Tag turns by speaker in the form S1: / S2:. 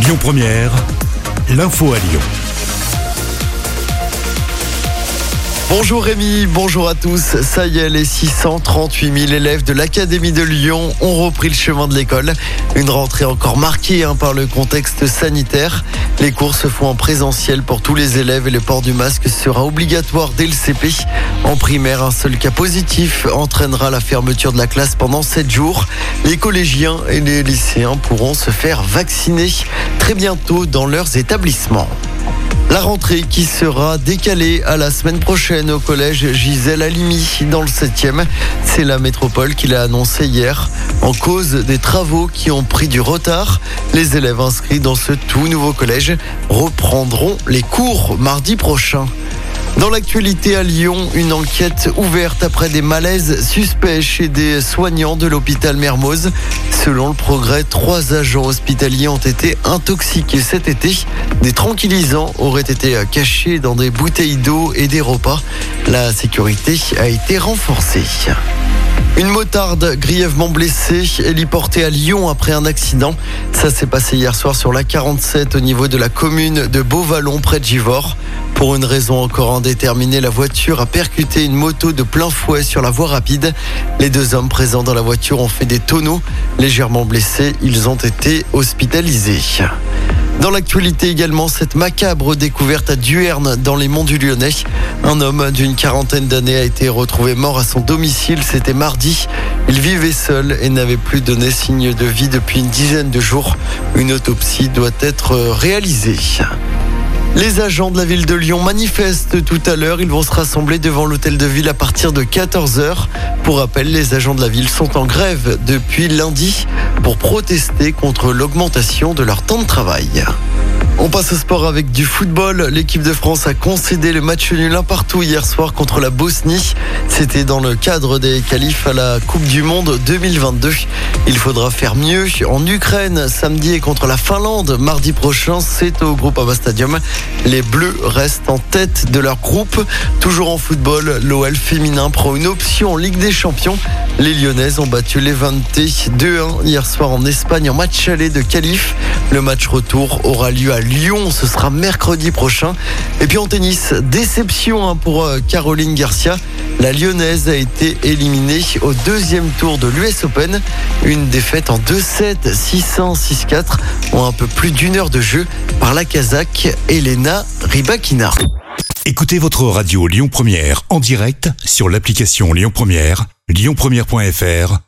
S1: Lyon Première, l'info à Lyon.
S2: Bonjour Rémi, bonjour à tous. Ça y est, les 638 000 élèves de l'Académie de Lyon ont repris le chemin de l'école. Une rentrée encore marquée hein, par le contexte sanitaire. Les cours se font en présentiel pour tous les élèves et le port du masque sera obligatoire dès le CP. En primaire, un seul cas positif entraînera la fermeture de la classe pendant 7 jours. Les collégiens et les lycéens pourront se faire vacciner très bientôt dans leurs établissements. La rentrée qui sera décalée à la semaine prochaine au collège Gisèle Halimi dans le 7e. C'est la métropole qui l'a annoncé hier. En cause des travaux qui ont pris du retard, les élèves inscrits dans ce tout nouveau collège reprendront les cours mardi prochain. Dans l'actualité à Lyon, une enquête ouverte après des malaises suspects chez des soignants de l'hôpital Mermoz. Selon le progrès, trois agents hospitaliers ont été intoxiqués cet été. Des tranquillisants auraient été cachés dans des bouteilles d'eau et des repas. La sécurité a été renforcée. Une motarde grièvement blessée, héliportée à Lyon après un accident. Ça s'est passé hier soir sur la 47 au niveau de la commune de Beauvallon près de Givors. Pour une raison encore indéterminée, la voiture a percuté une moto de plein fouet sur la voie rapide. Les deux hommes présents dans la voiture ont fait des tonneaux. Légèrement blessés, ils ont été hospitalisés. Dans l'actualité également, cette macabre découverte à Duerne dans les monts du Lyonnais. Un homme d'une quarantaine d'années a été retrouvé mort à son domicile. C'était mardi. Il vivait seul et n'avait plus donné signe de vie depuis une dizaine de jours. Une autopsie doit être réalisée. Les agents de la ville de Lyon manifestent tout à l'heure. Ils vont se rassembler devant l'hôtel de ville à partir de 14h. Pour rappel, les agents de la ville sont en grève depuis lundi pour protester contre l'augmentation de leur temps de travail. On passe au sport avec du football. L'équipe de France a concédé le match nul un partout hier soir contre la Bosnie. C'était dans le cadre des qualifs à la Coupe du Monde 2022. Il faudra faire mieux en Ukraine samedi et contre la Finlande mardi prochain. C'est au groupe Ava Stadium. Les Bleus restent en tête de leur groupe. Toujours en football, l'OL féminin prend une option en Ligue des Champions. Les Lyonnaises ont battu les 2-1 hier soir en Espagne en match aller de qualif. Le match retour aura lieu à Lyon, ce sera mercredi prochain. Et puis en tennis, déception hein, pour euh, Caroline Garcia. La lyonnaise a été éliminée au deuxième tour de l'US Open. Une défaite en 2-7, 600, 6-4 en un peu plus d'une heure de jeu par la Kazakh Elena Rybakina.
S1: Écoutez votre radio Lyon Première en direct sur l'application Lyon Première, lyonpremière.fr